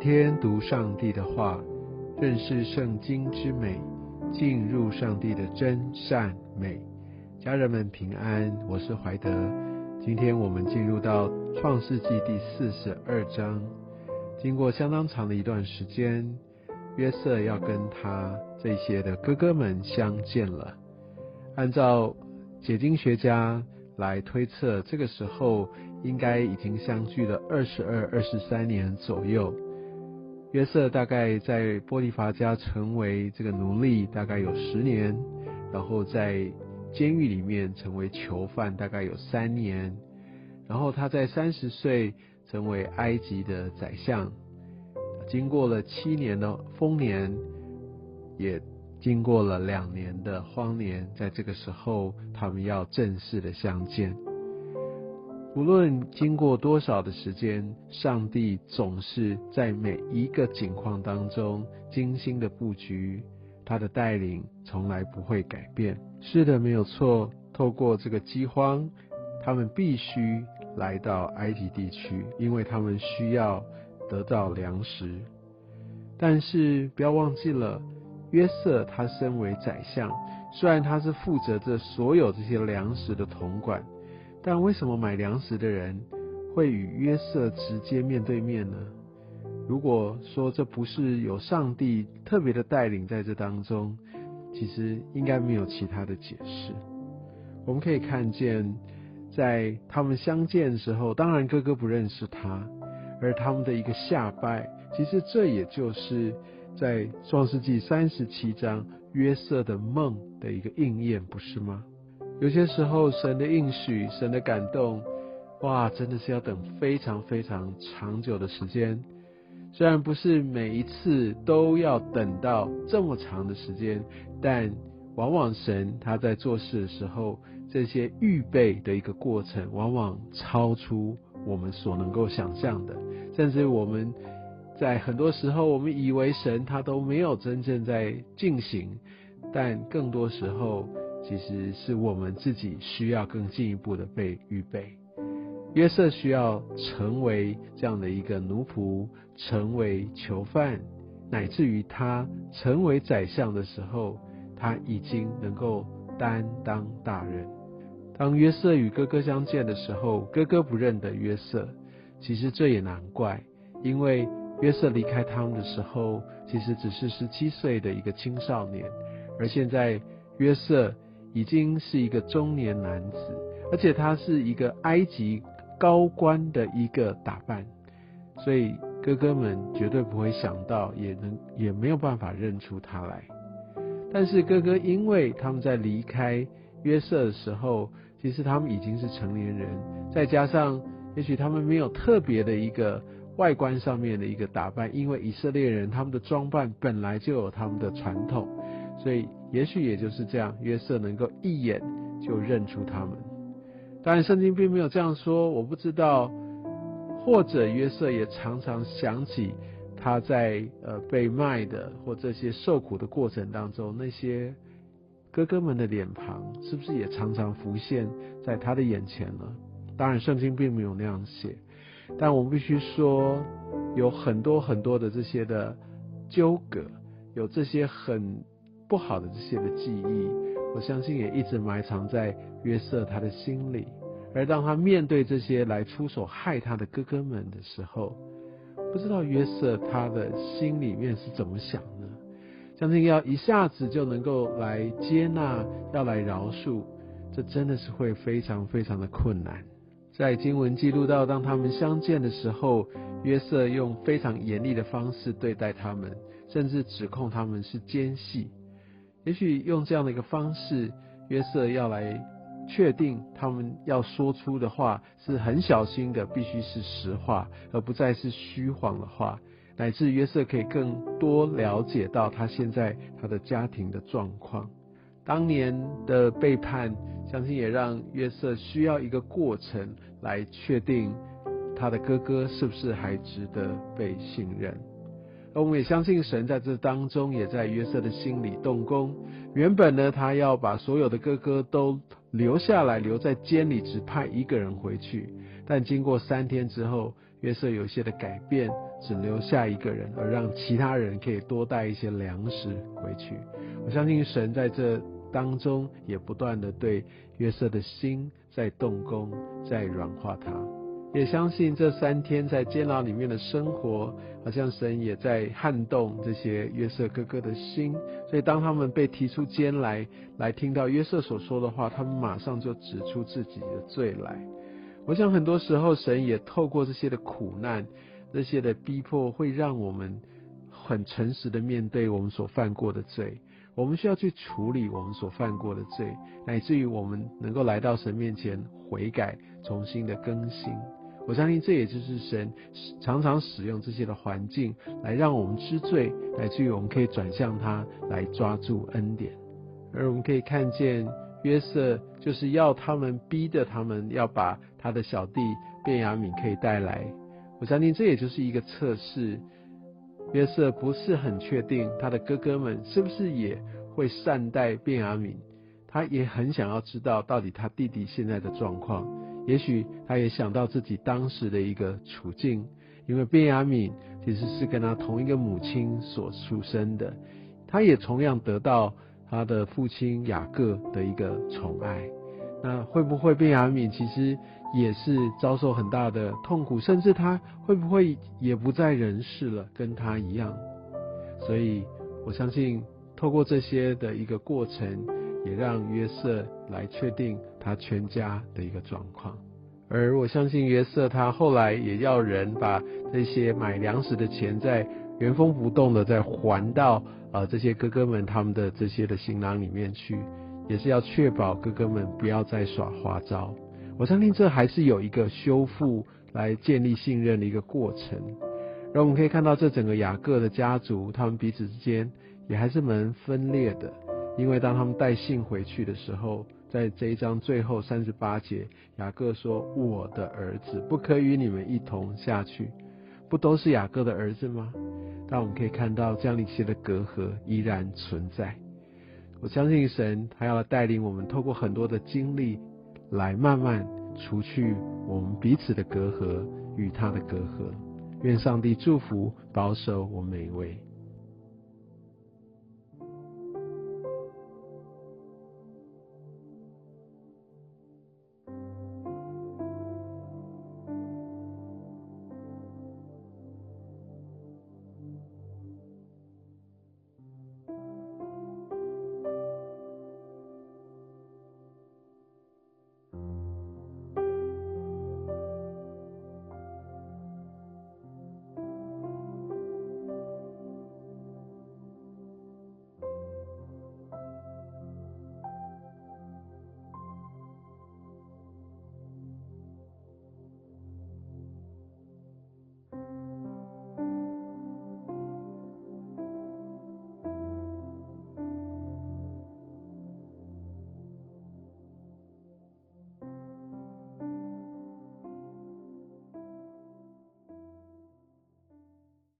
天读上帝的话，认识圣经之美，进入上帝的真善美。家人们平安，我是怀德。今天我们进入到创世纪第四十二章。经过相当长的一段时间，约瑟要跟他这些的哥哥们相见了。按照解经学家来推测，这个时候应该已经相距了二十二、二十三年左右。约瑟大概在波利法家成为这个奴隶，大概有十年，然后在监狱里面成为囚犯，大概有三年，然后他在三十岁成为埃及的宰相，经过了七年的丰年，也经过了两年的荒年，在这个时候，他们要正式的相见。无论经过多少的时间，上帝总是在每一个境况当中精心的布局，他的带领从来不会改变。是的，没有错。透过这个饥荒，他们必须来到埃及地区，因为他们需要得到粮食。但是不要忘记了，约瑟他身为宰相，虽然他是负责着所有这些粮食的统管。但为什么买粮食的人会与约瑟直接面对面呢？如果说这不是有上帝特别的带领在这当中，其实应该没有其他的解释。我们可以看见，在他们相见的时候，当然哥哥不认识他，而他们的一个下拜，其实这也就是在创世纪三十七章约瑟的梦的一个应验，不是吗？有些时候，神的应许、神的感动，哇，真的是要等非常非常长久的时间。虽然不是每一次都要等到这么长的时间，但往往神他在做事的时候，这些预备的一个过程，往往超出我们所能够想象的。甚至我们在很多时候，我们以为神他都没有真正在进行，但更多时候。其实是我们自己需要更进一步的被预备。约瑟需要成为这样的一个奴仆，成为囚犯，乃至于他成为宰相的时候，他已经能够担当大任。当约瑟与哥哥相见的时候，哥哥不认得约瑟，其实这也难怪，因为约瑟离开他们的时候，其实只是十七岁的一个青少年，而现在约瑟。已经是一个中年男子，而且他是一个埃及高官的一个打扮，所以哥哥们绝对不会想到，也能也没有办法认出他来。但是哥哥因为他们在离开约瑟的时候，其实他们已经是成年人，再加上也许他们没有特别的一个外观上面的一个打扮，因为以色列人他们的装扮本来就有他们的传统。所以，也许也就是这样，约瑟能够一眼就认出他们。当然，圣经并没有这样说，我不知道。或者约瑟也常常想起他在呃被卖的或这些受苦的过程当中，那些哥哥们的脸庞，是不是也常常浮现在他的眼前呢？当然，圣经并没有那样写，但我必须说，有很多很多的这些的纠葛，有这些很。不好的这些的记忆，我相信也一直埋藏在约瑟他的心里。而当他面对这些来出手害他的哥哥们的时候，不知道约瑟他的心里面是怎么想呢？相信要一下子就能够来接纳，要来饶恕，这真的是会非常非常的困难。在经文记录到，当他们相见的时候，约瑟用非常严厉的方式对待他们，甚至指控他们是奸细。也许用这样的一个方式，约瑟要来确定他们要说出的话是很小心的，必须是实话，而不再是虚谎的话，乃至约瑟可以更多了解到他现在他的家庭的状况。当年的背叛，相信也让约瑟需要一个过程来确定他的哥哥是不是还值得被信任。而我们也相信神在这当中也在约瑟的心里动工。原本呢，他要把所有的哥哥都留下来，留在监里，只派一个人回去。但经过三天之后，约瑟有一些的改变，只留下一个人，而让其他人可以多带一些粮食回去。我相信神在这当中也不断的对约瑟的心在动工，在软化他。也相信这三天在监牢里面的生活，好像神也在撼动这些约瑟哥哥的心。所以当他们被提出监来，来听到约瑟所说的话，他们马上就指出自己的罪来。我想很多时候，神也透过这些的苦难、这些的逼迫，会让我们很诚实的面对我们所犯过的罪。我们需要去处理我们所犯过的罪，乃至于我们能够来到神面前悔改，重新的更新。我相信这也就是神常常使用这些的环境，来让我们知罪，乃至于我们可以转向他，来抓住恩典。而我们可以看见。约瑟就是要他们逼着他们要把他的小弟卞雅敏可以带来，我相信这也就是一个测试。约瑟不是很确定他的哥哥们是不是也会善待卞雅敏，他也很想要知道到底他弟弟现在的状况。也许他也想到自己当时的一个处境，因为卞雅敏其实是跟他同一个母亲所出生的，他也同样得到。他的父亲雅各的一个宠爱，那会不会卞雅敏其实也是遭受很大的痛苦，甚至他会不会也不在人世了，跟他一样？所以我相信，透过这些的一个过程，也让约瑟来确定他全家的一个状况。而我相信约瑟他后来也要人把这些买粮食的钱在原封不动的再还到。呃，这些哥哥们他们的这些的行囊里面去，也是要确保哥哥们不要再耍花招。我相信这还是有一个修复来建立信任的一个过程。然后我们可以看到，这整个雅各的家族，他们彼此之间也还是蛮分裂的。因为当他们带信回去的时候，在这一章最后三十八节，雅各说：“我的儿子不可与你们一同下去。”不都是雅各的儿子吗？但我们可以看到，这样一些的隔阂依然存在。我相信神，他要带领我们，透过很多的经历，来慢慢除去我们彼此的隔阂与他的隔阂。愿上帝祝福保守我们每一位。